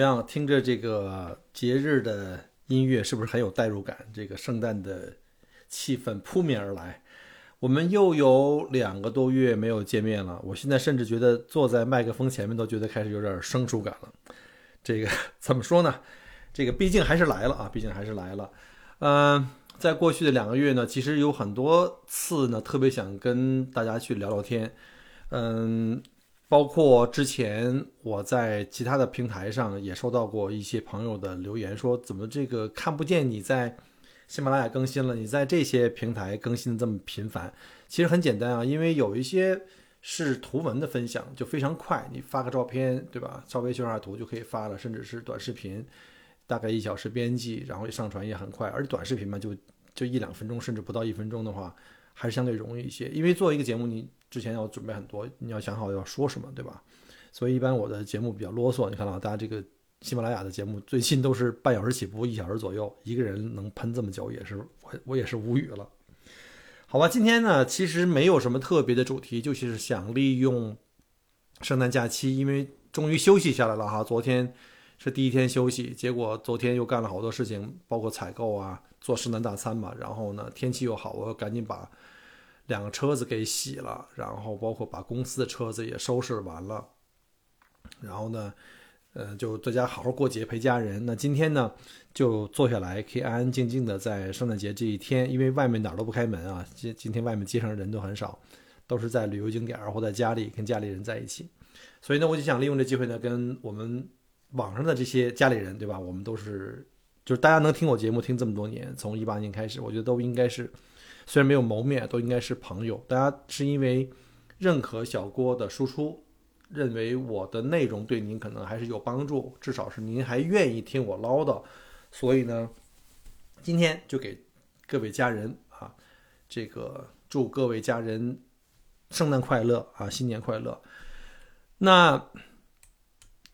么样？听着这个节日的音乐，是不是很有代入感？这个圣诞的气氛扑面而来。我们又有两个多月没有见面了，我现在甚至觉得坐在麦克风前面都觉得开始有点生疏感了。这个怎么说呢？这个毕竟还是来了啊，毕竟还是来了。嗯、在过去的两个月呢，其实有很多次呢，特别想跟大家去聊聊天。嗯，包括之前我在其他的平台上也收到过一些朋友的留言，说怎么这个看不见你在喜马拉雅更新了，你在这些平台更新的这么频繁？其实很简单啊，因为有一些是图文的分享，就非常快，你发个照片，对吧？稍微修下图就可以发了，甚至是短视频，大概一小时编辑，然后上传也很快，而短视频嘛，就就一两分钟，甚至不到一分钟的话，还是相对容易一些。因为做一个节目，你之前要准备很多，你要想好要说什么，对吧？所以一般我的节目比较啰嗦。你看到大家这个喜马拉雅的节目最近都是半小时起步，一小时左右，一个人能喷这么久，也是我我也是无语了。好吧，今天呢其实没有什么特别的主题，就是想利用圣诞假期，因为终于休息下来了哈。昨天是第一天休息，结果昨天又干了好多事情，包括采购啊，做圣诞大餐嘛。然后呢，天气又好，我赶紧把两个车子给洗了，然后包括把公司的车子也收拾完了。然后呢，呃，就在家好好过节陪家人。那今天呢，就坐下来可以安安静静的在圣诞节这一天，因为外面哪儿都不开门啊，今今天外面街上人都很少，都是在旅游景点儿或在家里跟家里人在一起。所以呢，我就想利用这机会呢，跟我们网上的这些家里人，对吧？我们都是，就是大家能听我节目听这么多年，从一八年开始，我觉得都应该是，虽然没有谋面，都应该是朋友。大家是因为认可小郭的输出，认为我的内容对您可能还是有帮助，至少是您还愿意听我唠叨，所以呢，今天就给各位家人啊，这个祝各位家人圣诞快乐啊，新年快乐。那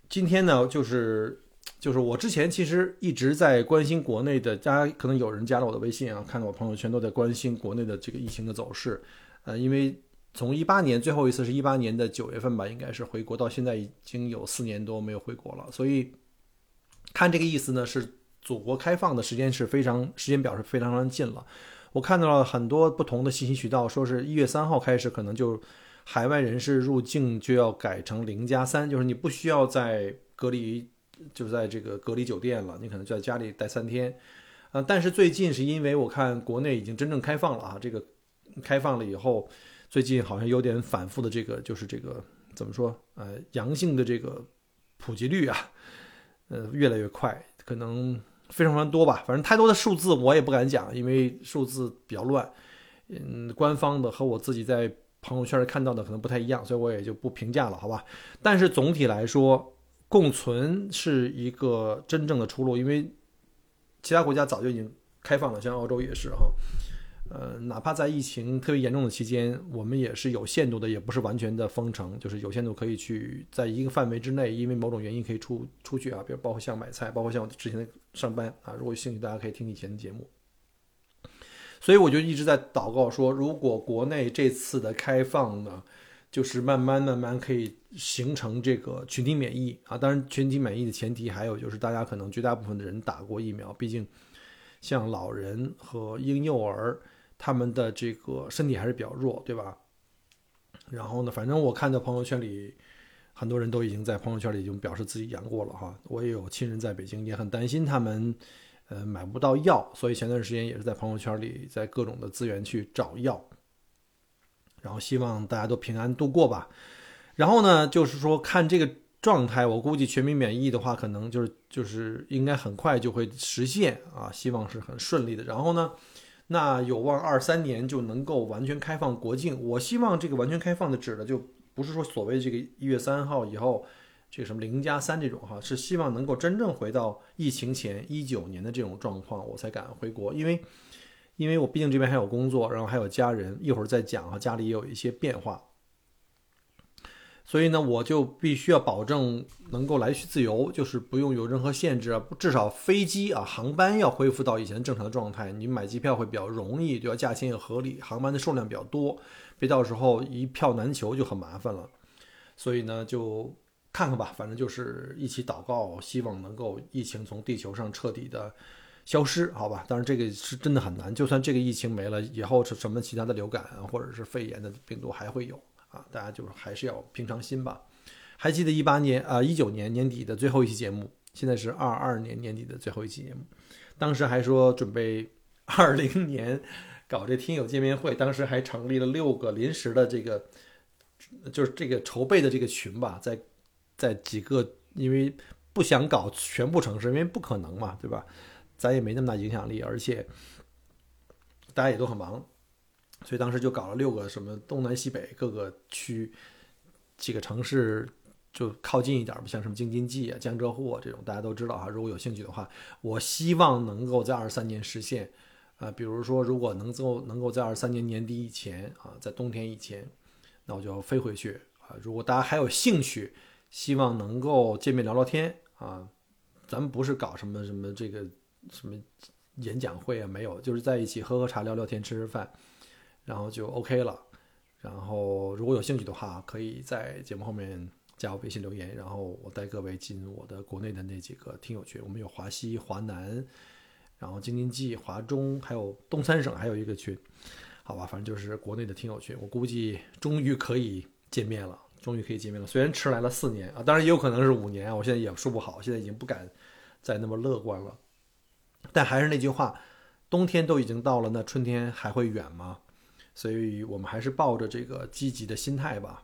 今天呢，就是就是我之前其实一直在关心国内的，大家可能有人加了我的微信啊，看到我朋友圈都在关心国内的这个疫情的走势，呃，因为从一八年最后一次是一八年的九月份吧，应该是回国，到现在已经有四年多没有回国了，所以看这个意思呢，是祖国开放的时间是非常时间表是非常非常近了。我看到了很多不同的信息渠道，说是一月三号开始，可能就海外人士入境就要改成零加三，就是你不需要在隔离，就在这个隔离酒店了，你可能就在家里待三天。呃，但是最近是因为我看国内已经真正开放了啊，这个开放了以后，最近好像有点反复的这个就是这个怎么说？呃，阳性的这个普及率啊，呃，越来越快，可能非常非常多吧。反正太多的数字我也不敢讲，因为数字比较乱。嗯，官方的和我自己在朋友圈看到的可能不太一样，所以我也就不评价了，好吧？但是总体来说，共存是一个真正的出路，因为其他国家早就已经开放了，像澳洲也是哈。呃，哪怕在疫情特别严重的期间，我们也是有限度的，也不是完全的封城，就是有限度可以去在一个范围之内，因为某种原因可以出出去啊，比如包括像买菜，包括像我之前的上班啊。如果有兴趣，大家可以听以前的节目。所以我就一直在祷告说，如果国内这次的开放呢，就是慢慢慢慢可以形成这个群体免疫啊。当然，群体免疫的前提还有就是大家可能绝大部分的人打过疫苗，毕竟像老人和婴幼儿。他们的这个身体还是比较弱，对吧？然后呢，反正我看到朋友圈里很多人都已经在朋友圈里已经表示自己阳过了哈。我也有亲人在北京，也很担心他们呃买不到药，所以前段时间也是在朋友圈里在各种的资源去找药，然后希望大家都平安度过吧。然后呢，就是说看这个状态，我估计全民免疫的话，可能就是就是应该很快就会实现啊，希望是很顺利的。然后呢？那有望二三年就能够完全开放国境。我希望这个完全开放的指的就不是说所谓这个一月三号以后这个什么零加三这种哈，是希望能够真正回到疫情前一九年的这种状况，我才敢回国，因为因为我毕竟这边还有工作，然后还有家人，一会儿再讲哈，家里也有一些变化。所以呢，我就必须要保证能够来去自由，就是不用有任何限制啊，至少飞机啊航班要恢复到以前正常的状态，你买机票会比较容易，对吧价钱也合理，航班的数量比较多，别到时候一票难求就很麻烦了。所以呢，就看看吧，反正就是一起祷告，希望能够疫情从地球上彻底的消失，好吧？当然这个是真的很难，就算这个疫情没了，以后是什么其他的流感或者是肺炎的病毒还会有。啊，大家就是还是要平常心吧。还记得一八年啊，一九年年底的最后一期节目，现在是二二年年底的最后一期节目。当时还说准备二零年搞这听友见面会，当时还成立了六个临时的这个，就是这个筹备的这个群吧，在在几个，因为不想搞全部城市，因为不可能嘛，对吧？咱也没那么大影响力，而且大家也都很忙。所以当时就搞了六个什么东南西北各个区几个城市就靠近一点吧，像什么京津冀啊、江浙沪啊这种，大家都知道哈。如果有兴趣的话，我希望能够在二三年实现啊。比如说，如果能够能够在二三年年底以前啊，在冬天以前，那我就飞回去啊。如果大家还有兴趣，希望能够见面聊聊天啊。咱们不是搞什么什么这个什么演讲会啊，没有，就是在一起喝喝茶、聊聊天、吃吃饭。然后就 OK 了，然后如果有兴趣的话，可以在节目后面加我微信留言，然后我带各位进我的国内的那几个听友群。我们有华西、华南，然后京津冀、华中，还有东三省还有一个群，好吧，反正就是国内的听友群。我估计终于可以见面了，终于可以见面了。虽然迟来了四年啊，当然也有可能是五年，我现在也说不好，现在已经不敢再那么乐观了。但还是那句话，冬天都已经到了，那春天还会远吗？所以我们还是抱着这个积极的心态吧。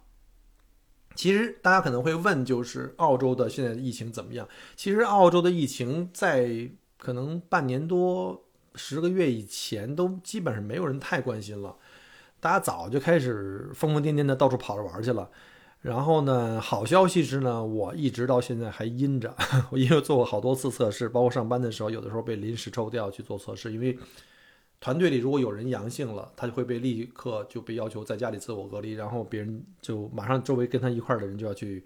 其实大家可能会问，就是澳洲的现在的疫情怎么样？其实澳洲的疫情在可能半年多、十个月以前都基本上没有人太关心了，大家早就开始疯疯癫癫的到处跑着玩去了。然后呢，好消息是呢，我一直到现在还阴着，我因为做过好多次测试，包括上班的时候，有的时候被临时抽调去做测试，因为。团队里如果有人阳性了，他就会被立刻就被要求在家里自我隔离，然后别人就马上周围跟他一块儿的人就要去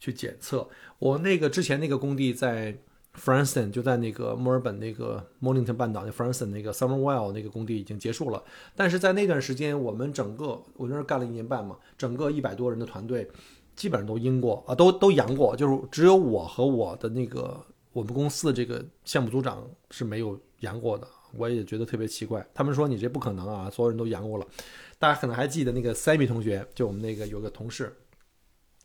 去检测。我那个之前那个工地在 Franson 就在那个墨尔本那个 Mornington 半岛那 Franson 那个 Summerwell 那个工地已经结束了，但是在那段时间，我们整个我那儿干了一年半嘛，整个一百多人的团队基本上都阴过啊，都都阳过，就是只有我和我的那个我们公司的这个项目组长是没有阳过的。我也觉得特别奇怪，他们说你这不可能啊，所有人都阳过了。大家可能还记得那个 Sammy 同学，就我们那个有个同事，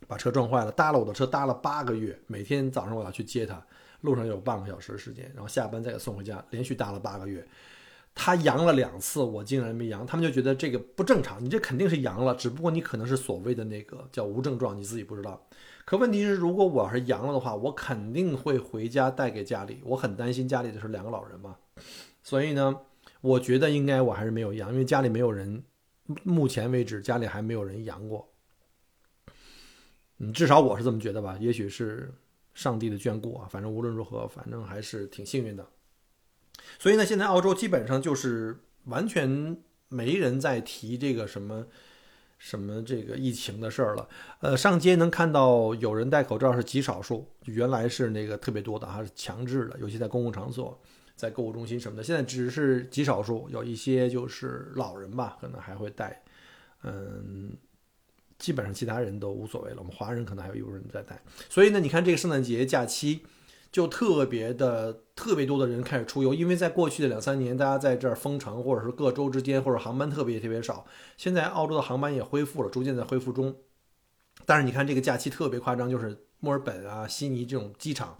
把车撞坏了，搭了我的车搭了八个月，每天早上我要去接他，路上有半个小时时间，然后下班再给送回家，连续搭了八个月。他阳了两次，我竟然没阳，他们就觉得这个不正常，你这肯定是阳了，只不过你可能是所谓的那个叫无症状，你自己不知道。可问题是，如果我要是阳了的话，我肯定会回家带给家里，我很担心家里的是两个老人嘛。所以呢，我觉得应该我还是没有阳，因为家里没有人，目前为止家里还没有人阳过。嗯，至少我是这么觉得吧，也许是上帝的眷顾啊。反正无论如何，反正还是挺幸运的。所以呢，现在澳洲基本上就是完全没人在提这个什么什么这个疫情的事儿了。呃，上街能看到有人戴口罩是极少数，原来是那个特别多的，还是强制的，尤其在公共场所。在购物中心什么的，现在只是极少数，有一些就是老人吧，可能还会戴，嗯，基本上其他人都无所谓了。我们华人可能还有一部分人在戴，所以呢，你看这个圣诞节假期就特别的特别多的人开始出游，因为在过去的两三年，大家在这儿封城，或者是各州之间或者航班特别特别少，现在澳洲的航班也恢复了，逐渐在恢复中。但是你看这个假期特别夸张，就是墨尔本啊、悉尼这种机场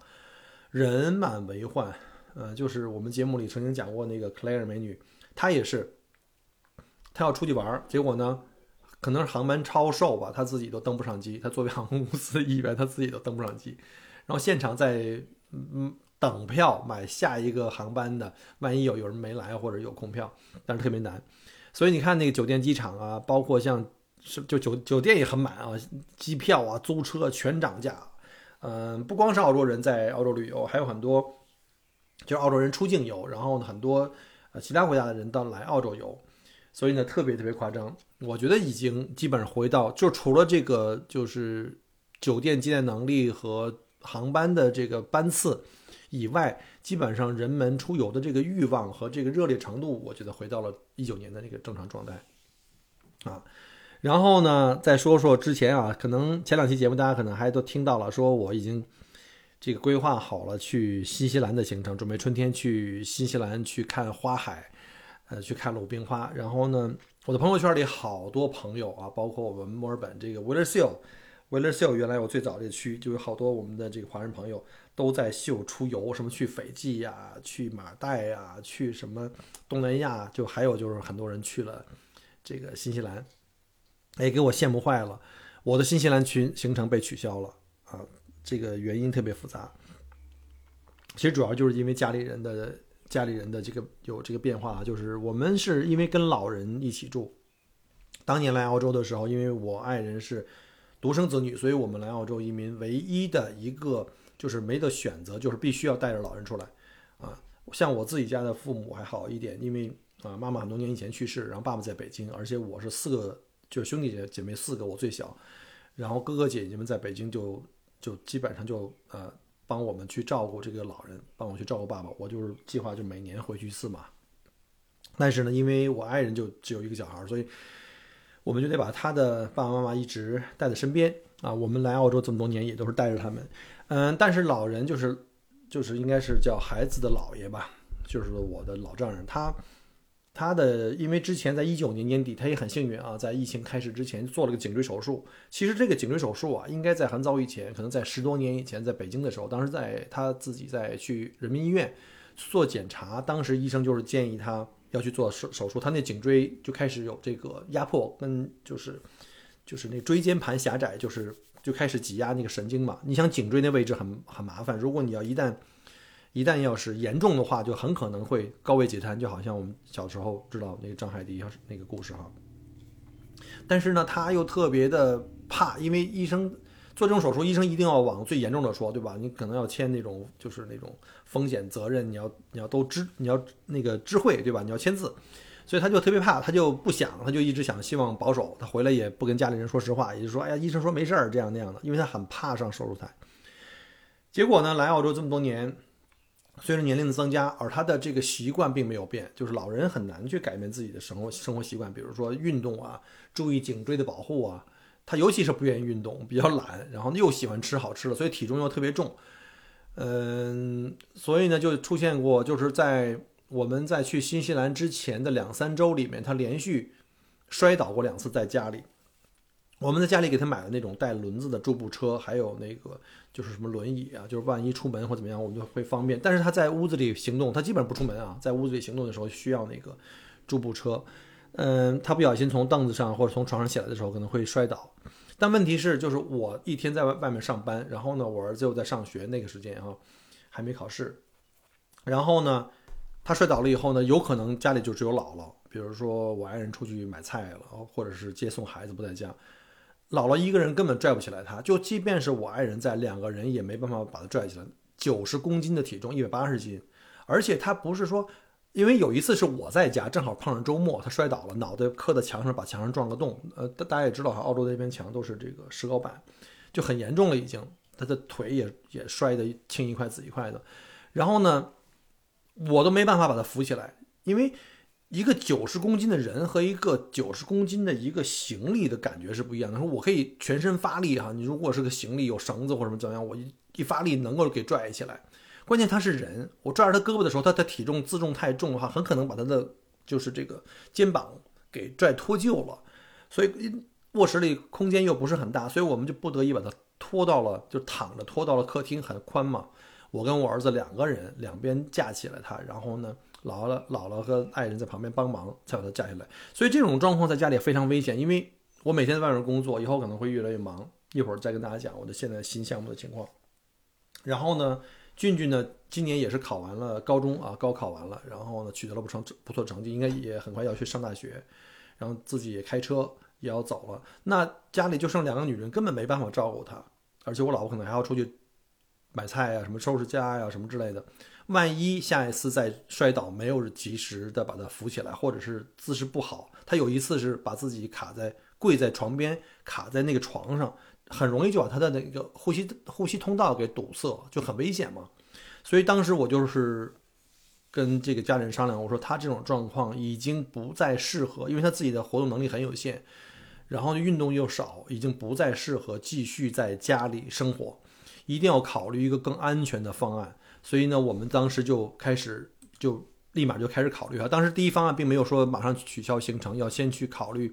人满为患。呃，就是我们节目里曾经讲过那个 Claire 美女，她也是，她要出去玩结果呢，可能是航班超售吧，他自己都登不上机。他作为航空公司的一员，他自己都登不上机。然后现场在嗯等票买下一个航班的，万一有有人没来或者有空票，但是特别难。所以你看那个酒店、机场啊，包括像是就酒酒店也很满啊，机票啊、租车全涨价。嗯，不光是澳洲人在澳洲旅游，还有很多就是澳洲人出境游，然后呢，很多呃其他国家的人到来澳洲游，所以呢，特别特别夸张。我觉得已经基本上回到，就除了这个就是酒店接待能力和航班的这个班次以外，基本上人们出游的这个欲望和这个热烈程度，我觉得回到了一九年的那个正常状态啊。然后呢，再说说之前啊，可能前两期节目大家可能还都听到了，说我已经这个规划好了去新西兰的行程，准备春天去新西兰去看花海，呃，去看鲁冰花。然后呢，我的朋友圈里好多朋友啊，包括我们墨尔本这个 w i l l e r s e a l w i l l e r s e a l 原来我最早这区就有好多我们的这个华人朋友都在秀出游，什么去斐济呀，去马代呀，去什么东南亚，就还有就是很多人去了这个新西兰。哎，给我羡慕坏了！我的新西兰群行程被取消了啊，这个原因特别复杂。其实主要就是因为家里人的家里人的这个有这个变化，就是我们是因为跟老人一起住。当年来澳洲的时候，因为我爱人是独生子女，所以我们来澳洲移民唯一的一个就是没得选择，就是必须要带着老人出来啊。像我自己家的父母还好一点，因为啊妈妈很多年以前去世，然后爸爸在北京，而且我是四个。就是兄弟姐姐妹四个，我最小，然后哥哥姐姐们在北京就就基本上就呃帮我们去照顾这个老人，帮我去照顾爸爸。我就是计划就每年回去一次嘛。但是呢，因为我爱人就只有一个小孩，所以我们就得把他的爸爸妈妈一直带在身边啊。我们来澳洲这么多年也都是带着他们，嗯，但是老人就是就是应该是叫孩子的姥爷吧，就是我的老丈人他。他的，因为之前在一九年年底，他也很幸运啊，在疫情开始之前做了个颈椎手术。其实这个颈椎手术啊，应该在很早以前，可能在十多年以前，在北京的时候，当时在他自己在去人民医院做检查，当时医生就是建议他要去做手手术，他那颈椎就开始有这个压迫，跟就是就是那椎间盘狭窄，就是就开始挤压那个神经嘛。你想颈椎那位置很很麻烦，如果你要一旦一旦要是严重的话，就很可能会高位截瘫，就好像我们小时候知道那个张海迪那个故事哈。但是呢，他又特别的怕，因为医生做这种手术，医生一定要往最严重的说，对吧？你可能要签那种就是那种风险责任，你要你要都知，你要那个知会，对吧？你要签字，所以他就特别怕，他就不想，他就一直想希望保守，他回来也不跟家里人说实话，也就说，哎呀，医生说没事儿，这样那样的，因为他很怕上手术台。结果呢，来澳洲这么多年。随着年龄的增加，而他的这个习惯并没有变，就是老人很难去改变自己的生活生活习惯，比如说运动啊，注意颈椎的保护啊。他尤其是不愿意运动，比较懒，然后又喜欢吃好吃的，所以体重又特别重。嗯，所以呢，就出现过，就是在我们在去新西兰之前的两三周里面，他连续摔倒过两次在家里。我们在家里给他买了那种带轮子的助步车，还有那个就是什么轮椅啊，就是万一出门或怎么样，我们就会方便。但是他在屋子里行动，他基本上不出门啊，在屋子里行动的时候需要那个助步车。嗯，他不小心从凳子上或者从床上起来的时候可能会摔倒。但问题是，就是我一天在外外面上班，然后呢，我儿子又在上学，那个时间啊还没考试。然后呢，他摔倒了以后呢，有可能家里就只有姥姥，比如说我爱人出去买菜了，或者是接送孩子不在家。姥姥一个人根本拽不起来，他就即便是我爱人在，两个人也没办法把他拽起来。九十公斤的体重，一百八十斤，而且他不是说，因为有一次是我在家，正好碰上周末，他摔倒了，脑袋磕在墙上，把墙上撞个洞。呃，大家也知道，澳洲那边墙都是这个石膏板，就很严重了已经。他的腿也也摔得青一块紫一块的。然后呢，我都没办法把他扶起来，因为。一个九十公斤的人和一个九十公斤的一个行李的感觉是不一样的。说我可以全身发力哈，你如果是个行李有绳子或者什么怎么样，我一发力能够给拽起来。关键他是人，我拽着他胳膊的时候，他的体重自重太重的话，很可能把他的就是这个肩膀给拽脱臼了。所以卧室里空间又不是很大，所以我们就不得已把他拖到了，就躺着拖到了客厅，很宽嘛。我跟我儿子两个人两边架起来他，然后呢。姥姥、姥姥和爱人在旁边帮忙，才把他架下来。所以这种状况在家里非常危险，因为我每天在外面工作，以后可能会越来越忙。一会儿再跟大家讲我的现在新项目的情况。然后呢，俊俊呢，今年也是考完了高中啊，高考完了，然后呢，取得了不成不错成绩，应该也很快要去上大学。然后自己也开车，也要走了，那家里就剩两个女人，根本没办法照顾她，而且我老婆可能还要出去买菜呀、什么收拾家呀、什么之类的。万一下一次再摔倒，没有及时的把他扶起来，或者是姿势不好，他有一次是把自己卡在跪在床边，卡在那个床上，很容易就把他的那个呼吸呼吸通道给堵塞，就很危险嘛。所以当时我就是跟这个家人商量，我说他这种状况已经不再适合，因为他自己的活动能力很有限，然后运动又少，已经不再适合继续在家里生活，一定要考虑一个更安全的方案。所以呢，我们当时就开始就立马就开始考虑啊。当时第一方案并没有说马上取消行程，要先去考虑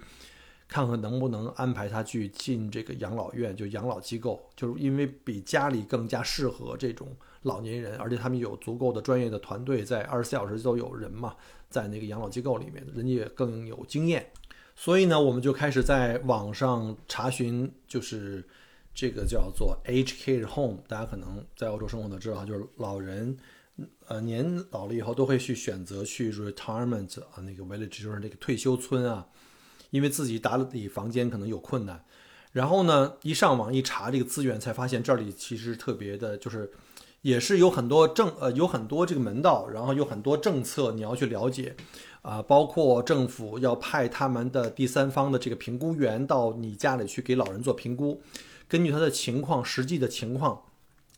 看看能不能安排他去进这个养老院，就养老机构，就是因为比家里更加适合这种老年人，而且他们有足够的专业的团队，在二十四小时都有人嘛，在那个养老机构里面，人家也更有经验。所以呢，我们就开始在网上查询，就是这个叫做 H Care Home，大家可能在欧洲生活的知道，就是老人，呃，年老了以后都会去选择去 retirement 啊，那个 village 就是那个退休村啊，因为自己打理房间可能有困难。然后呢，一上网一查这个资源，才发现这里其实特别的，就是也是有很多政呃有很多这个门道，然后有很多政策你要去了解。啊，包括政府要派他们的第三方的这个评估员到你家里去给老人做评估，根据他的情况、实际的情况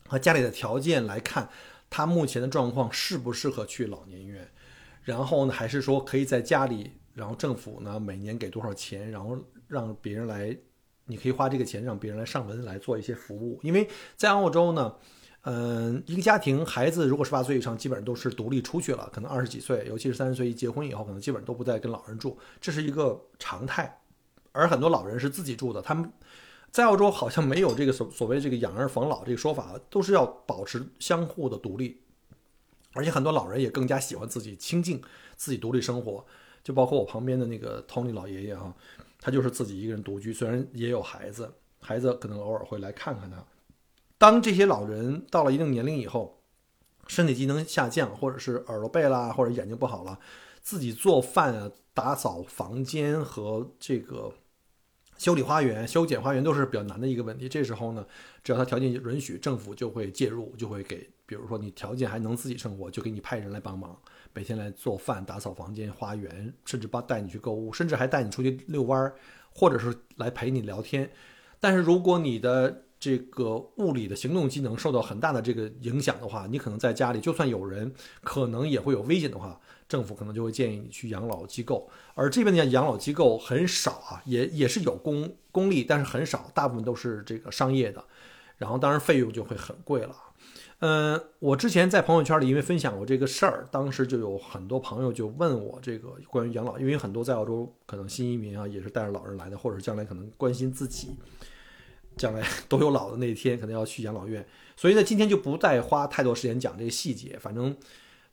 和家里的条件来看，他目前的状况适不适合去老年医院，然后呢，还是说可以在家里，然后政府呢每年给多少钱，然后让别人来，你可以花这个钱让别人来上门来做一些服务，因为在澳洲呢。嗯，一个家庭孩子如果十八岁以上，基本上都是独立出去了，可能二十几岁，尤其是三十岁一结婚以后，可能基本上都不再跟老人住，这是一个常态。而很多老人是自己住的，他们在澳洲好像没有这个所所谓这个养儿防老这个说法，都是要保持相互的独立。而且很多老人也更加喜欢自己清静、自己独立生活，就包括我旁边的那个 Tony 老爷爷哈，他就是自己一个人独居，虽然也有孩子，孩子可能偶尔会来看看他。当这些老人到了一定年龄以后，身体机能下降，或者是耳朵背啦，或者眼睛不好了，自己做饭啊、打扫房间和这个修理花园、修剪花园都是比较难的一个问题。这时候呢，只要他条件允许，政府就会介入，就会给，比如说你条件还能自己生活，就给你派人来帮忙，每天来做饭、打扫房间、花园，甚至帮带你去购物，甚至还带你出去遛弯儿，或者是来陪你聊天。但是如果你的这个物理的行动机能受到很大的这个影响的话，你可能在家里就算有人，可能也会有危险的话，政府可能就会建议你去养老机构。而这边的养老机构很少啊，也也是有公公立，但是很少，大部分都是这个商业的，然后当然费用就会很贵了。嗯，我之前在朋友圈里因为分享过这个事儿，当时就有很多朋友就问我这个关于养老，因为很多在澳洲可能新移民啊，也是带着老人来的，或者将来可能关心自己。将来 都有老的那一天，可能要去养老院，所以呢，今天就不再花太多时间讲这个细节。反正，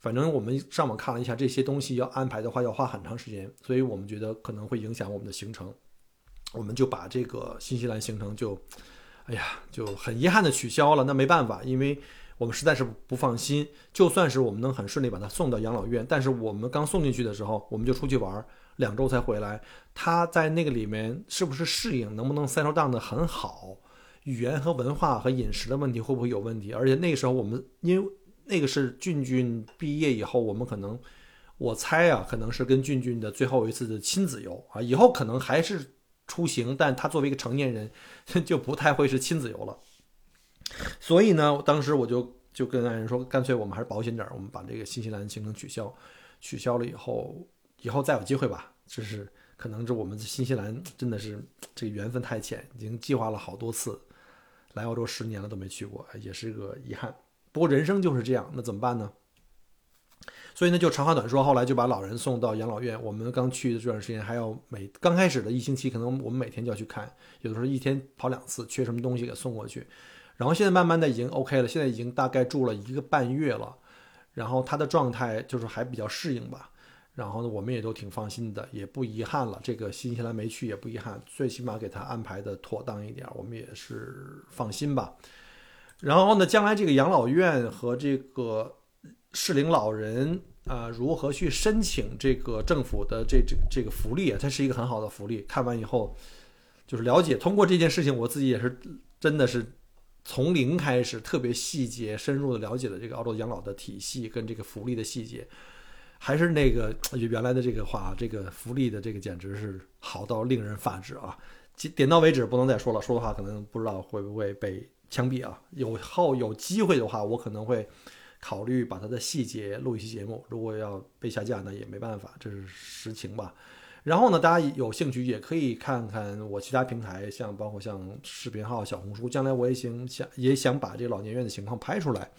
反正我们上网看了一下，这些东西要安排的话，要花很长时间，所以我们觉得可能会影响我们的行程，我们就把这个新西兰行程就，哎呀，就很遗憾的取消了。那没办法，因为我们实在是不放心。就算是我们能很顺利把他送到养老院，但是我们刚送进去的时候，我们就出去玩。两周才回来，他在那个里面是不是适应，能不能 settle down 的很好？语言和文化和饮食的问题会不会有问题？而且那个时候我们因为那个是俊俊毕业以后，我们可能我猜啊，可能是跟俊俊的最后一次的亲子游啊，以后可能还是出行，但他作为一个成年人 就不太会是亲子游了。所以呢，当时我就就跟爱人说，干脆我们还是保险点，我们把这个新西兰行程取消，取消了以后。以后再有机会吧，就是可能这我们新西兰真的是这个缘分太浅，已经计划了好多次，来澳洲十年了都没去过，也是个遗憾。不过人生就是这样，那怎么办呢？所以呢，就长话短说，后来就把老人送到养老院。我们刚去的这段时间，还要每刚开始的一星期，可能我们每天就要去看，有的时候一天跑两次，缺什么东西给送过去。然后现在慢慢的已经 OK 了，现在已经大概住了一个半月了，然后他的状态就是还比较适应吧。然后呢，我们也都挺放心的，也不遗憾了。这个新西兰没去也不遗憾，最起码给他安排的妥当一点，我们也是放心吧。然后呢，将来这个养老院和这个适龄老人呃如何去申请这个政府的这这这个福利啊，它是一个很好的福利。看完以后，就是了解，通过这件事情，我自己也是真的是从零开始，特别细节深入的了解了这个澳洲养老的体系跟这个福利的细节。还是那个原来的这个话，这个福利的这个简直是好到令人发指啊！点到为止，不能再说了，说的话可能不知道会不会被枪毙啊。有后有机会的话，我可能会考虑把它的细节录一期节目。如果要被下架，那也没办法，这是实情吧。然后呢，大家有兴趣也可以看看我其他平台，像包括像视频号、小红书，将来我也想想也想把这个老年院的情况拍出来。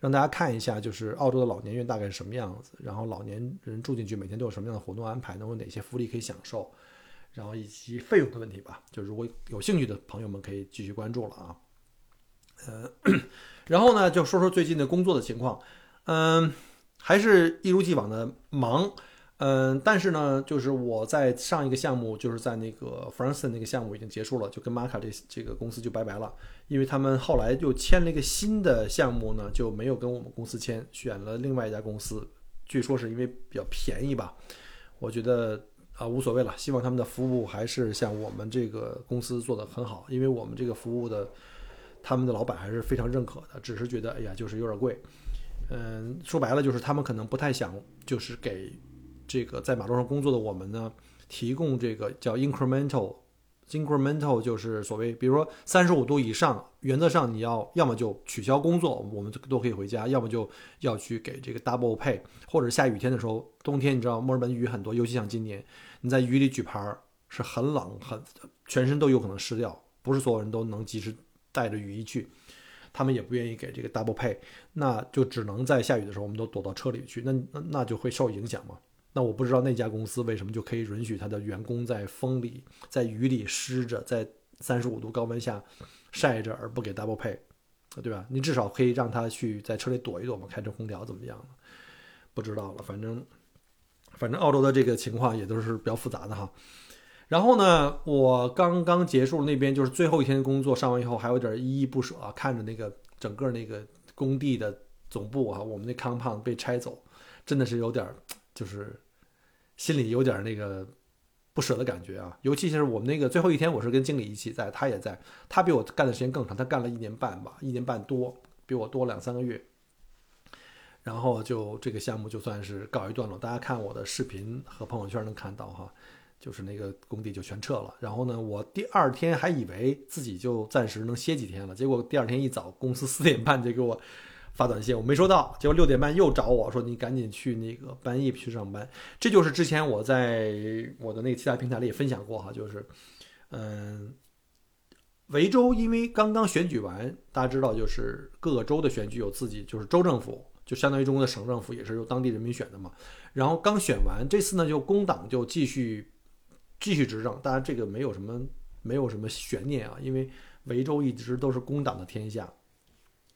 让大家看一下，就是澳洲的老年院大概是什么样子，然后老年人住进去每天都有什么样的活动安排，能有哪些福利可以享受，然后以及费用的问题吧。就如果有兴趣的朋友们可以继续关注了啊。呃，然后呢，就说说最近的工作的情况，嗯，还是一如既往的忙。嗯，但是呢，就是我在上一个项目，就是在那个 f r a n c e 那个项目已经结束了，就跟玛卡这这个公司就拜拜了，因为他们后来又签了一个新的项目呢，就没有跟我们公司签，选了另外一家公司，据说是因为比较便宜吧。我觉得啊无所谓了，希望他们的服务还是像我们这个公司做的很好，因为我们这个服务的，他们的老板还是非常认可的，只是觉得哎呀就是有点贵。嗯，说白了就是他们可能不太想就是给。这个在马路上工作的我们呢，提供这个叫 incremental，incremental 就是所谓，比如说三十五度以上，原则上你要要么就取消工作，我们都可以回家；要么就要去给这个 double pay，或者下雨天的时候，冬天你知道墨尔本雨很多，尤其像今年，你在雨里举牌是很冷，很全身都有可能湿掉，不是所有人都能及时带着雨衣去，他们也不愿意给这个 double pay，那就只能在下雨的时候，我们都躲到车里去，那那那就会受影响嘛。那我不知道那家公司为什么就可以允许他的员工在风里、在雨里湿着，在三十五度高温下晒着，而不给 double pay，对吧？你至少可以让他去在车里躲一躲嘛，开着空调怎么样不知道了，反正反正澳洲的这个情况也都是比较复杂的哈。然后呢，我刚刚结束那边就是最后一天工作，上完以后还有点依依不舍啊，看着那个整个那个工地的总部啊，我们那 compound 被拆走，真的是有点就是。心里有点那个不舍的感觉啊，尤其是我们那个最后一天，我是跟经理一起在，他也在，他比我干的时间更长，他干了一年半吧，一年半多，比我多两三个月。然后就这个项目就算是告一段落，大家看我的视频和朋友圈能看到哈，就是那个工地就全撤了。然后呢，我第二天还以为自己就暂时能歇几天了，结果第二天一早，公司四点半就给我。发短信我没收到，结果六点半又找我说你赶紧去那个班役去上班。这就是之前我在我的那个其他平台里也分享过哈，就是，嗯，维州因为刚刚选举完，大家知道就是各个州的选举有自己就是州政府，就相当于中国的省政府也是由当地人民选的嘛。然后刚选完这次呢，就工党就继续继续执政，当然这个没有什么没有什么悬念啊，因为维州一直都是工党的天下。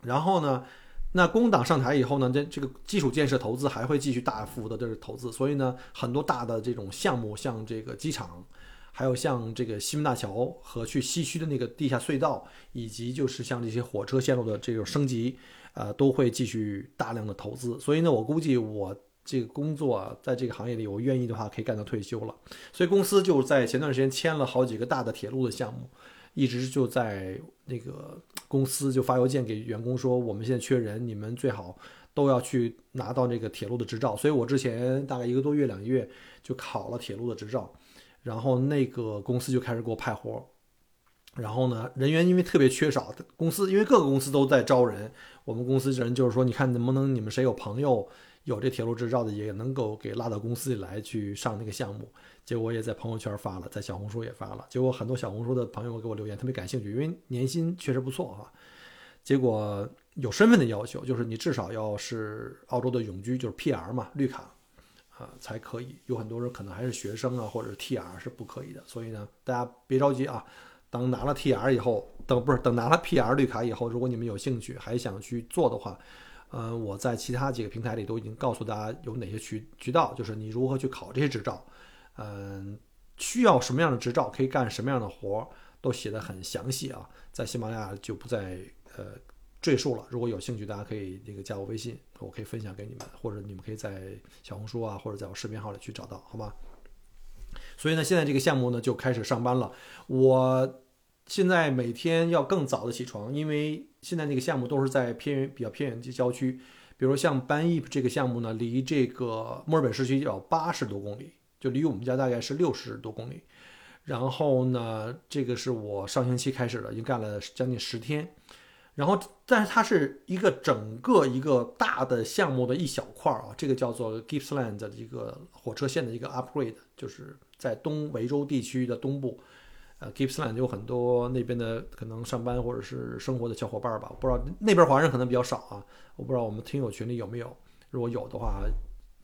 然后呢？那工党上台以后呢，这这个基础建设投资还会继续大幅的这个投资，所以呢，很多大的这种项目，像这个机场，还有像这个西门大桥和去西区的那个地下隧道，以及就是像这些火车线路的这种升级，呃，都会继续大量的投资。所以呢，我估计我这个工作在这个行业里，我愿意的话可以干到退休了。所以公司就在前段时间签了好几个大的铁路的项目。一直就在那个公司就发邮件给员工说，我们现在缺人，你们最好都要去拿到那个铁路的执照。所以我之前大概一个多月、两个月就考了铁路的执照，然后那个公司就开始给我派活。然后呢，人员因为特别缺少，公司因为各个公司都在招人，我们公司人就是说，你看能不能你们谁有朋友有这铁路执照的，也能够给拉到公司里来去上那个项目。结果我也在朋友圈发了，在小红书也发了。结果很多小红书的朋友给我留言，特别感兴趣，因为年薪确实不错哈。结果有身份的要求，就是你至少要是澳洲的永居，就是 PR 嘛，绿卡啊才可以。有很多人可能还是学生啊，或者 TR 是不可以的。所以呢，大家别着急啊，等拿了 TR 以后，等不是等拿了 PR 绿卡以后，如果你们有兴趣还想去做的话，嗯，我在其他几个平台里都已经告诉大家有哪些渠渠道，就是你如何去考这些执照。嗯，需要什么样的执照，可以干什么样的活儿，都写的很详细啊。在喜马拉雅就不再呃赘述了。如果有兴趣，大家可以那个加我微信，我可以分享给你们，或者你们可以在小红书啊，或者在我视频号里去找到，好吧？所以呢，现在这个项目呢就开始上班了。我现在每天要更早的起床，因为现在那个项目都是在偏远、比较偏远的郊区，比如像 Banip 这个项目呢，离这个墨尔本市区要八十多公里，就离我们家大概是六十多公里。然后呢，这个是我上星期开始的，已经干了将近十天。然后，但是它是一个整个一个大的项目的一小块儿啊，这个叫做 Gippsland 的一个火车线的一个 upgrade，就是在东维州地区的东部。呃，Gippsland 有很多那边的可能上班或者是生活的小伙伴吧，我不知道那边华人可能比较少啊，我不知道我们听友群里有没有，如果有的话，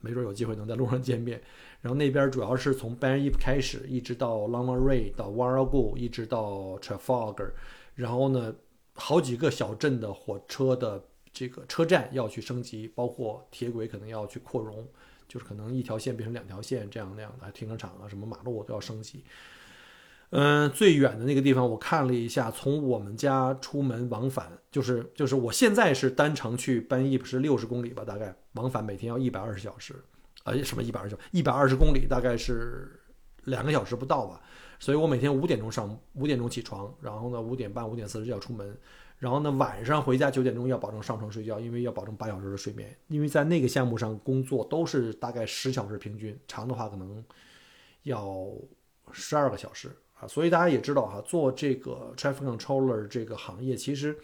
没准有机会能在路上 见面。然后那边主要是从 b a n y e 开始，一直到 Longray 到 Warragul，一直到 Trafalgar，然后呢，好几个小镇的火车的这个车站要去升级，包括铁轨可能要去扩容，就是可能一条线变成两条线这样那样的，停车场啊什么马路都要升级。嗯，最远的那个地方我看了一下，从我们家出门往返，就是就是我现在是单程去搬 e 是六十公里吧，大概往返每天要一百二十小时。呃，什么一百二十一百二十公里，大概是两个小时不到吧。所以我每天五点钟上，五点钟起床，然后呢五点半、五点四十就要出门，然后呢晚上回家九点钟要保证上床睡觉，因为要保证八小时的睡眠。因为在那个项目上工作都是大概十小时平均，长的话可能要十二个小时啊。所以大家也知道哈，做这个 traffic controller 这个行业，其实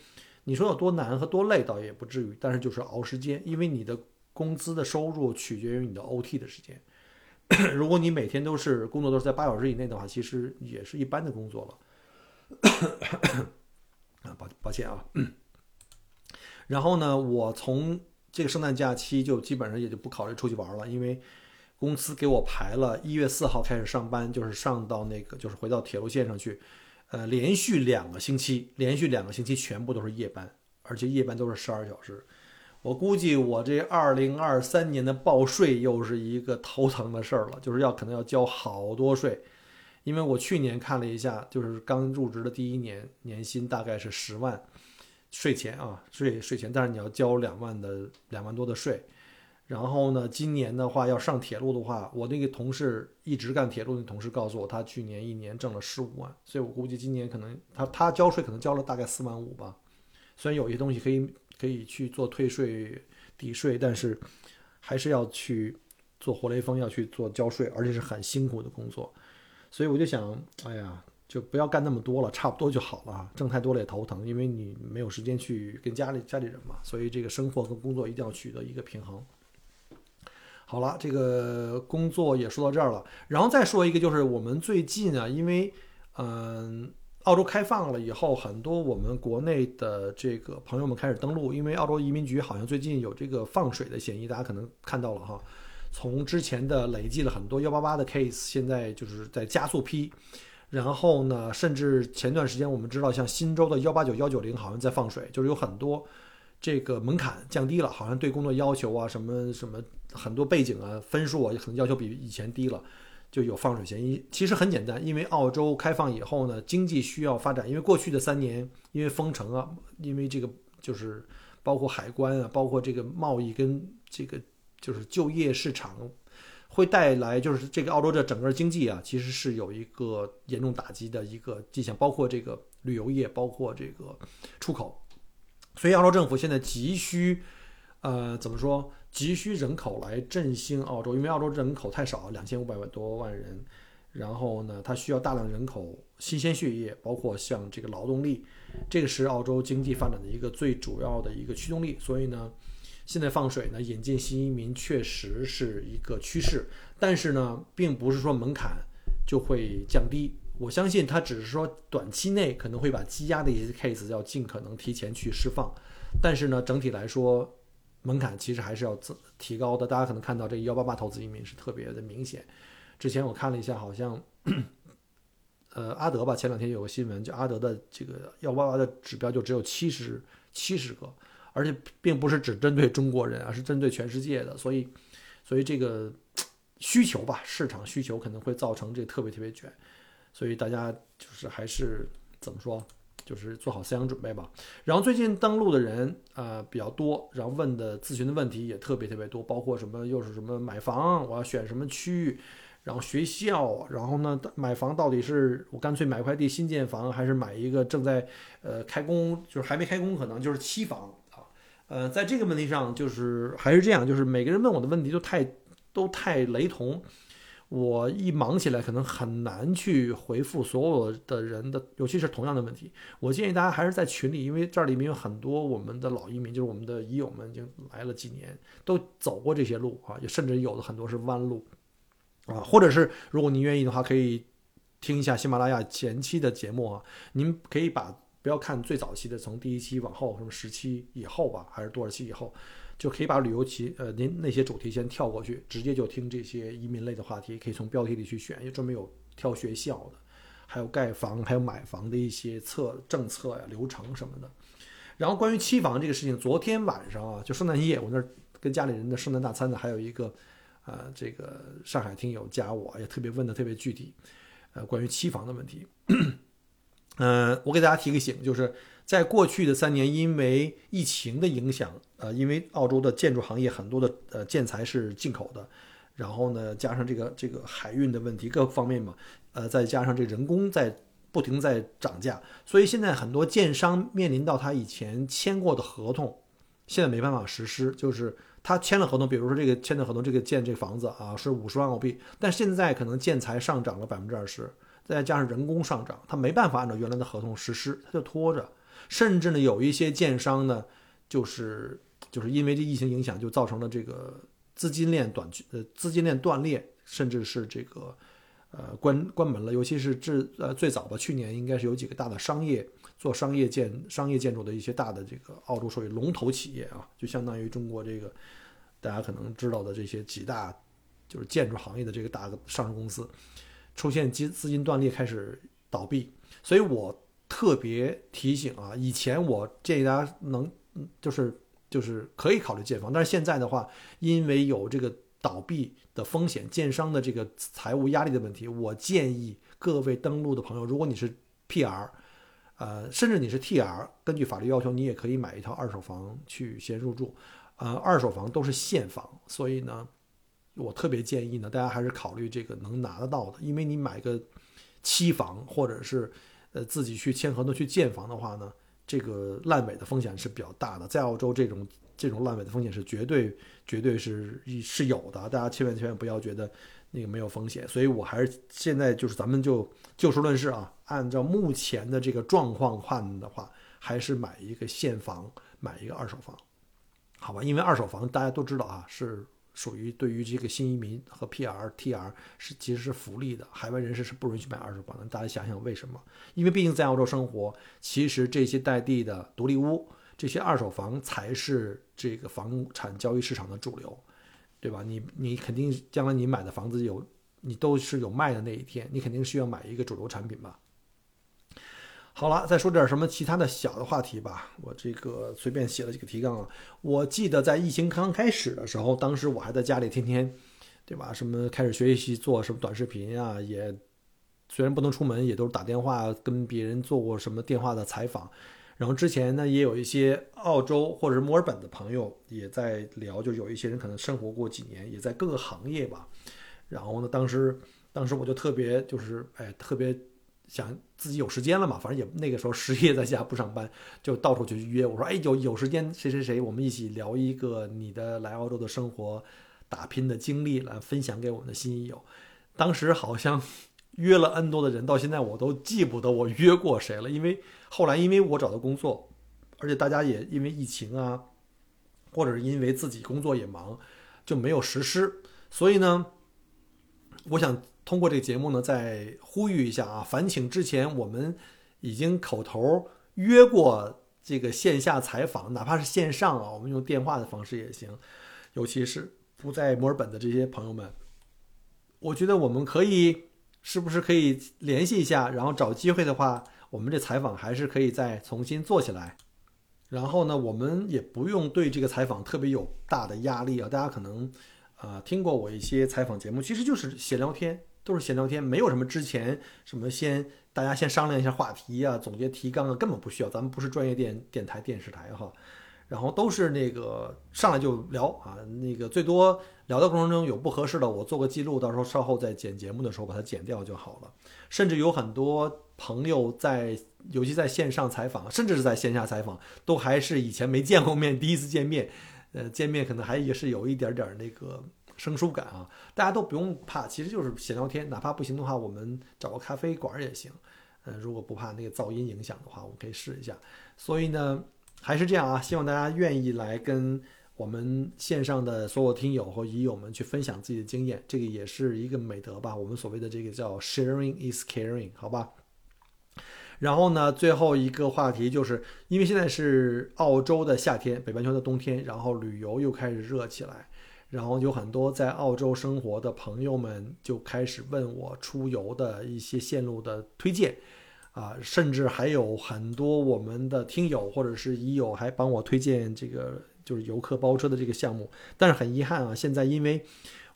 你说有多难和多累倒也不至于，但是就是熬时间，因为你的。工资的收入取决于你的 OT 的时间。如果你每天都是工作都是在八小时以内的话，其实也是一般的工作了。啊，抱抱歉啊。然后呢，我从这个圣诞假期就基本上也就不考虑出去玩了，因为公司给我排了一月四号开始上班，就是上到那个就是回到铁路线上去，呃，连续两个星期，连续两个星期全部都是夜班，而且夜班都是十二小时。我估计我这二零二三年的报税又是一个头疼的事儿了，就是要可能要交好多税，因为我去年看了一下，就是刚入职的第一年，年薪大概是十万，税前啊，税税前，但是你要交两万的两万多的税，然后呢，今年的话要上铁路的话，我那个同事一直干铁路的同事告诉我，他去年一年挣了十五万，所以我估计今年可能他他交税可能交了大概四万五吧，虽然有些东西可以。可以去做退税抵税，但是还是要去做活雷锋，要去做交税，而且是很辛苦的工作。所以我就想，哎呀，就不要干那么多了，差不多就好了。挣太多了也头疼，因为你没有时间去跟家里家里人嘛。所以这个生活和工作一定要取得一个平衡。好了，这个工作也说到这儿了，然后再说一个，就是我们最近啊，因为嗯。澳洲开放了以后，很多我们国内的这个朋友们开始登陆，因为澳洲移民局好像最近有这个放水的嫌疑，大家可能看到了哈。从之前的累计了很多幺八八的 case，现在就是在加速批。然后呢，甚至前段时间我们知道，像新州的幺八九幺九零好像在放水，就是有很多这个门槛降低了，好像对工作要求啊，什么什么很多背景啊、分数啊，可能要求比以前低了。就有放水嫌疑。其实很简单，因为澳洲开放以后呢，经济需要发展。因为过去的三年，因为封城啊，因为这个就是包括海关啊，包括这个贸易跟这个就是就业市场，会带来就是这个澳洲这整个经济啊，其实是有一个严重打击的一个迹象。包括这个旅游业，包括这个出口。所以澳洲政府现在急需，呃，怎么说？急需人口来振兴澳洲，因为澳洲人口太少，两千五百万多万人。然后呢，它需要大量人口、新鲜血液，包括像这个劳动力，这个是澳洲经济发展的一个最主要的一个驱动力。所以呢，现在放水呢，引进新移民确实是一个趋势。但是呢，并不是说门槛就会降低。我相信它只是说短期内可能会把积压的一些 case 要尽可能提前去释放。但是呢，整体来说。门槛其实还是要增提高的，大家可能看到这幺八八投资移民是特别的明显。之前我看了一下，好像，呃，阿德吧，前两天有个新闻，就阿德的这个幺八八的指标就只有七十七十个，而且并不是只针对中国人，而是针对全世界的。所以，所以这个需求吧，市场需求可能会造成这特别特别卷。所以大家就是还是怎么说，就是做好思想准备吧。然后最近登录的人呃比较多，然后问的咨询的问题也特别特别多，包括什么又是什么买房，我要选什么区域，然后学校，然后呢买房到底是我干脆买块地新建房，还是买一个正在呃开工，就是还没开工，可能就是期房啊。呃，在这个问题上，就是还是这样，就是每个人问我的问题都太都太雷同。我一忙起来，可能很难去回复所有的人的，尤其是同样的问题。我建议大家还是在群里，因为这里面有很多我们的老移民，就是我们的移友们，已经来了几年，都走过这些路啊，也甚至有的很多是弯路啊。或者是如果您愿意的话，可以听一下喜马拉雅前期的节目啊。您可以把不要看最早期的，从第一期往后，什么十期以后吧，还是多少期以后。就可以把旅游期，呃，您那些主题先跳过去，直接就听这些移民类的话题，可以从标题里去选，也专门有挑学校的，还有盖房，还有买房的一些策政策呀、流程什么的。然后关于期房这个事情，昨天晚上啊，就圣诞夜，我那儿跟家里人的圣诞大餐呢，还有一个，呃，这个上海听友加我，也特别问的特别具体，呃，关于期房的问题。嗯，我给大家提个醒，就是在过去的三年，因为疫情的影响。呃，因为澳洲的建筑行业很多的呃建材是进口的，然后呢，加上这个这个海运的问题，各方面嘛，呃，再加上这人工在不停在涨价，所以现在很多建商面临到他以前签过的合同，现在没办法实施。就是他签了合同，比如说这个签的合同，这个建这个房子啊是五十万澳币，但现在可能建材上涨了百分之二十，再加上人工上涨，他没办法按照原来的合同实施，他就拖着。甚至呢，有一些建商呢，就是。就是因为这疫情影响，就造成了这个资金链短呃资金链断裂，甚至是这个呃关关门了。尤其是至呃最早吧，去年应该是有几个大的商业做商业建商业建筑的一些大的这个澳洲属于龙头企业啊，就相当于中国这个大家可能知道的这些几大就是建筑行业的这个大的上市公司出现资资金断裂开始倒闭，所以我特别提醒啊，以前我建议大家能就是。就是可以考虑建房，但是现在的话，因为有这个倒闭的风险、建商的这个财务压力的问题，我建议各位登录的朋友，如果你是 PR，呃，甚至你是 TR，根据法律要求，你也可以买一套二手房去先入住。呃，二手房都是现房，所以呢，我特别建议呢，大家还是考虑这个能拿得到的，因为你买个期房或者是呃自己去签合同去建房的话呢。这个烂尾的风险是比较大的，在澳洲这种这种烂尾的风险是绝对绝对是是有的，大家千万千万不要觉得那个没有风险。所以我还是现在就是咱们就就事论事啊，按照目前的这个状况看的话，还是买一个现房，买一个二手房，好吧？因为二手房大家都知道啊，是。属于对于这个新移民和 PR、TR 是其实是福利的，海外人士是不允许买二手房的。大家想想为什么？因为毕竟在澳洲生活，其实这些带地的独立屋、这些二手房才是这个房产交易市场的主流，对吧？你你肯定将来你买的房子有，你都是有卖的那一天，你肯定需要买一个主流产品吧。好了，再说点什么其他的小的话题吧。我这个随便写了几个提纲啊。我记得在疫情刚开始的时候，当时我还在家里天天，对吧？什么开始学习做什么短视频啊，也虽然不能出门，也都是打电话跟别人做过什么电话的采访。然后之前呢，也有一些澳洲或者是墨尔本的朋友也在聊，就有一些人可能生活过几年，也在各个行业吧。然后呢，当时当时我就特别就是哎特别。想自己有时间了嘛，反正也那个时候失业在家不上班，就到处去约。我说，哎，有有时间，谁谁谁，我们一起聊一个你的来澳洲的生活、打拼的经历，来分享给我们的新友。当时好像约了 N 多的人，到现在我都记不得我约过谁了。因为后来因为我找到工作，而且大家也因为疫情啊，或者是因为自己工作也忙，就没有实施。所以呢，我想。通过这个节目呢，再呼吁一下啊，烦请之前我们已经口头约过这个线下采访，哪怕是线上啊，我们用电话的方式也行。尤其是不在墨尔本的这些朋友们，我觉得我们可以是不是可以联系一下，然后找机会的话，我们这采访还是可以再重新做起来。然后呢，我们也不用对这个采访特别有大的压力啊。大家可能啊听过我一些采访节目，其实就是闲聊天。都是闲聊天，没有什么之前什么先大家先商量一下话题啊，总结提纲啊，根本不需要，咱们不是专业电电台电视台哈。然后都是那个上来就聊啊，那个最多聊的过程中有不合适的，我做个记录，到时候稍后再剪节目的时候把它剪掉就好了。甚至有很多朋友在，尤其在线上采访，甚至是在线下采访，都还是以前没见过面，第一次见面，呃，见面可能还也是有一点点那个生疏感啊。大家都不用怕，其实就是闲聊天，哪怕不行的话，我们找个咖啡馆也行。呃，如果不怕那个噪音影响的话，我们可以试一下。所以呢。还是这样啊，希望大家愿意来跟我们线上的所有听友和鱼友们去分享自己的经验，这个也是一个美德吧。我们所谓的这个叫 sharing is caring，好吧。然后呢，最后一个话题就是，因为现在是澳洲的夏天，北半球的冬天，然后旅游又开始热起来，然后有很多在澳洲生活的朋友们就开始问我出游的一些线路的推荐。啊，甚至还有很多我们的听友或者是已友还帮我推荐这个就是游客包车的这个项目，但是很遗憾啊，现在因为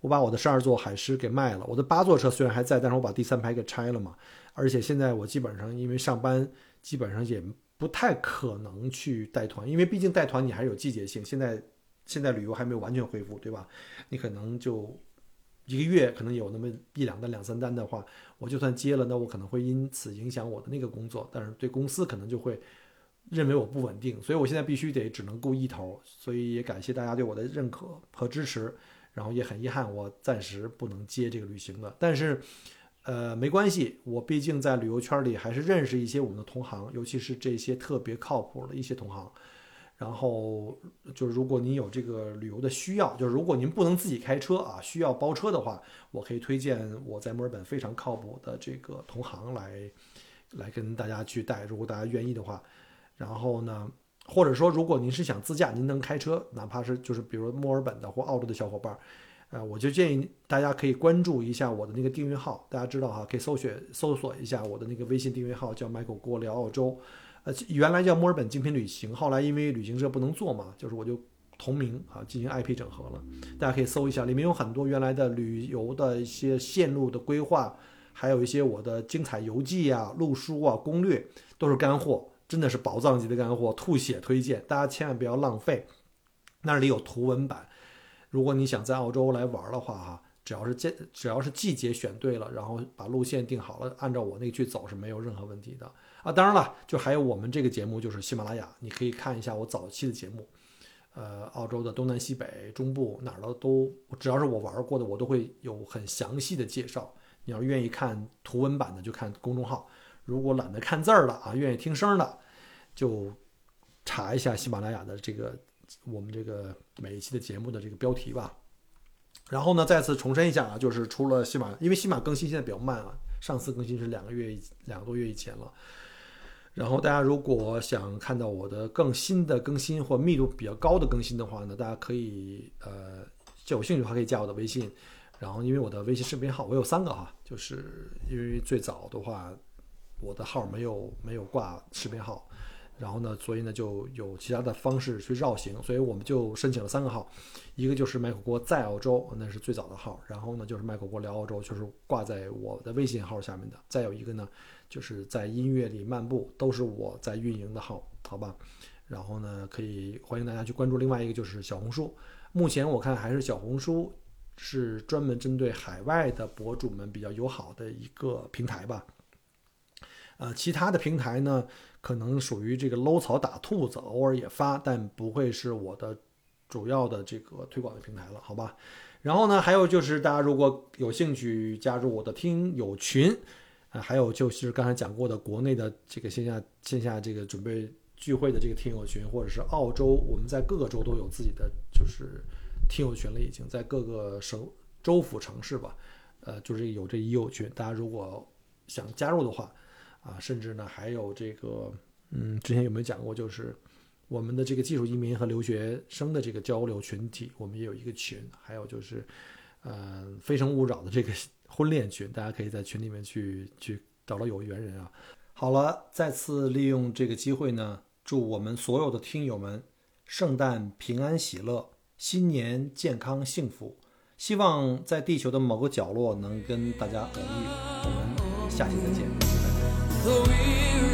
我把我的十二座海狮给卖了，我的八座车虽然还在，但是我把第三排给拆了嘛，而且现在我基本上因为上班，基本上也不太可能去带团，因为毕竟带团你还是有季节性，现在现在旅游还没有完全恢复，对吧？你可能就。一个月可能有那么一两单、两三单的话，我就算接了，那我可能会因此影响我的那个工作，但是对公司可能就会认为我不稳定，所以我现在必须得只能顾一头，所以也感谢大家对我的认可和支持，然后也很遗憾我暂时不能接这个旅行的，但是呃没关系，我毕竟在旅游圈里还是认识一些我们的同行，尤其是这些特别靠谱的一些同行。然后就是，如果您有这个旅游的需要，就是如果您不能自己开车啊，需要包车的话，我可以推荐我在墨尔本非常靠谱的这个同行来，来跟大家去带。如果大家愿意的话，然后呢，或者说如果您是想自驾，您能开车，哪怕是就是比如墨尔本的或澳洲的小伙伴，呃，我就建议大家可以关注一下我的那个订阅号，大家知道哈，可以搜索搜索一下我的那个微信订阅号，叫 Michael 郭聊澳洲。原来叫墨尔本精品旅行，后来因为旅行社不能做嘛，就是我就同名啊进行 IP 整合了。大家可以搜一下，里面有很多原来的旅游的一些线路的规划，还有一些我的精彩游记啊、路书啊、攻略，都是干货，真的是宝藏级的干货，吐血推荐，大家千万不要浪费。那里有图文版，如果你想在澳洲来玩的话哈，只要是季只要是季节选对了，然后把路线定好了，按照我那个去走是没有任何问题的。啊，当然了，就还有我们这个节目，就是喜马拉雅，你可以看一下我早期的节目，呃，澳洲的东南西北、中部哪儿的都，只要是我玩过的，我都会有很详细的介绍。你要愿意看图文版的，就看公众号；如果懒得看字儿了啊，愿意听声的，就查一下喜马拉雅的这个我们这个每一期的节目的这个标题吧。然后呢，再次重申一下啊，就是除了喜马，因为喜马更新现在比较慢啊，上次更新是两个月两个多月以前了。然后大家如果想看到我的更新的更新或密度比较高的更新的话呢，大家可以呃，有兴趣的话可以加我的微信。然后因为我的微信视频号我有三个哈，就是因为最早的话我的号没有没有挂视频号，然后呢，所以呢就有其他的方式去绕行，所以我们就申请了三个号，一个就是麦口锅在澳洲，那是最早的号，然后呢就是麦口锅聊澳洲，就是挂在我的微信号下面的，再有一个呢。就是在音乐里漫步，都是我在运营的号，好吧？然后呢，可以欢迎大家去关注。另外一个就是小红书，目前我看还是小红书是专门针对海外的博主们比较友好的一个平台吧。呃，其他的平台呢，可能属于这个搂草打兔子，偶尔也发，但不会是我的主要的这个推广的平台了，好吧？然后呢，还有就是大家如果有兴趣加入我的听友群。啊，还有就是刚才讲过的国内的这个线下线下这个准备聚会的这个听友群，或者是澳洲，我们在各个州都有自己的就是听友群了，已经在各个省州府城市吧，呃，就是有这一友群，大家如果想加入的话，啊，甚至呢还有这个，嗯，之前有没有讲过，就是我们的这个技术移民和留学生的这个交流群体，我们也有一个群，还有就是，呃，非诚勿扰的这个。婚恋群，大家可以在群里面去去找到有缘人啊。好了，再次利用这个机会呢，祝我们所有的听友们圣诞平安喜乐，新年健康幸福。希望在地球的某个角落能跟大家偶遇。我们下期再见，拜拜。